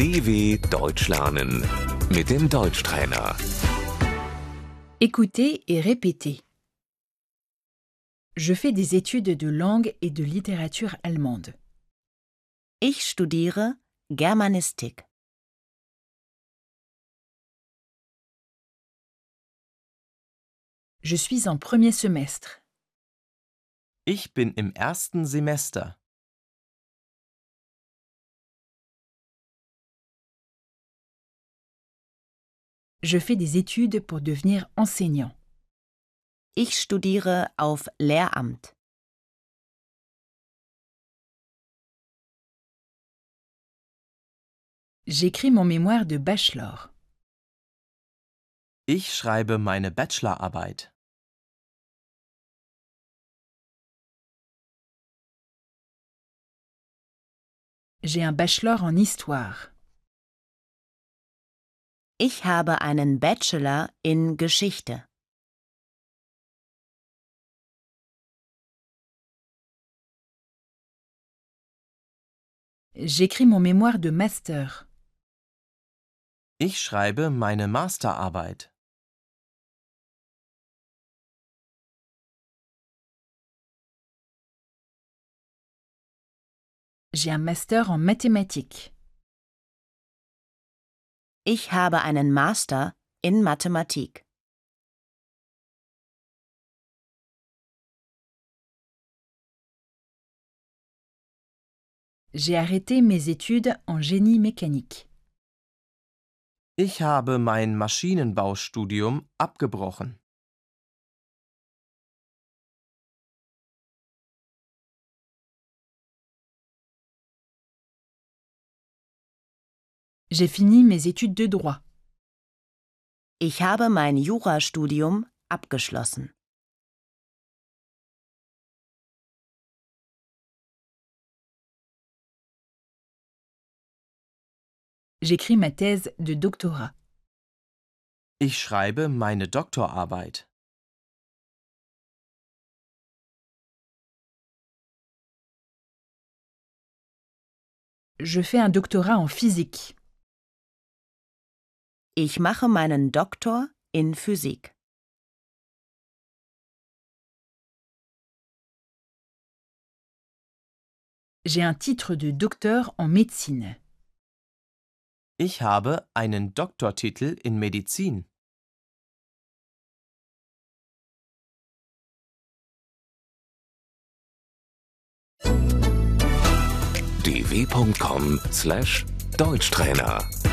DW Deutsch lernen mit dem Deutschtrainer. Écoutez et répétez. Je fais des études de langue et de littérature allemande. Ich studiere Germanistik. Je suis en premier semestre. Ich bin im ersten Semester. Je fais des études pour devenir enseignant. Ich studiere auf Lehramt. J'écris mon mémoire de bachelor. Ich schreibe meine Bachelorarbeit. J'ai un bachelor en histoire. Ich habe einen Bachelor in Geschichte. J'écris mon mémoire de master. Ich schreibe meine Masterarbeit. J'ai un master en mathématiques. Ich habe einen Master in Mathematik. J'ai arrêté mes études en génie mécanique. Ich habe mein Maschinenbaustudium abgebrochen. J'ai fini mes études de droit. Ich habe mein Jurastudium abgeschlossen. J'écris ma thèse de doctorat. Ich schreibe meine Doktorarbeit. Je fais un doctorat en physique. Ich mache meinen Doktor in Physik. J'ai un titre de docteur en médecine. Ich habe einen Doktortitel in Medizin. dw.com/deutschtrainer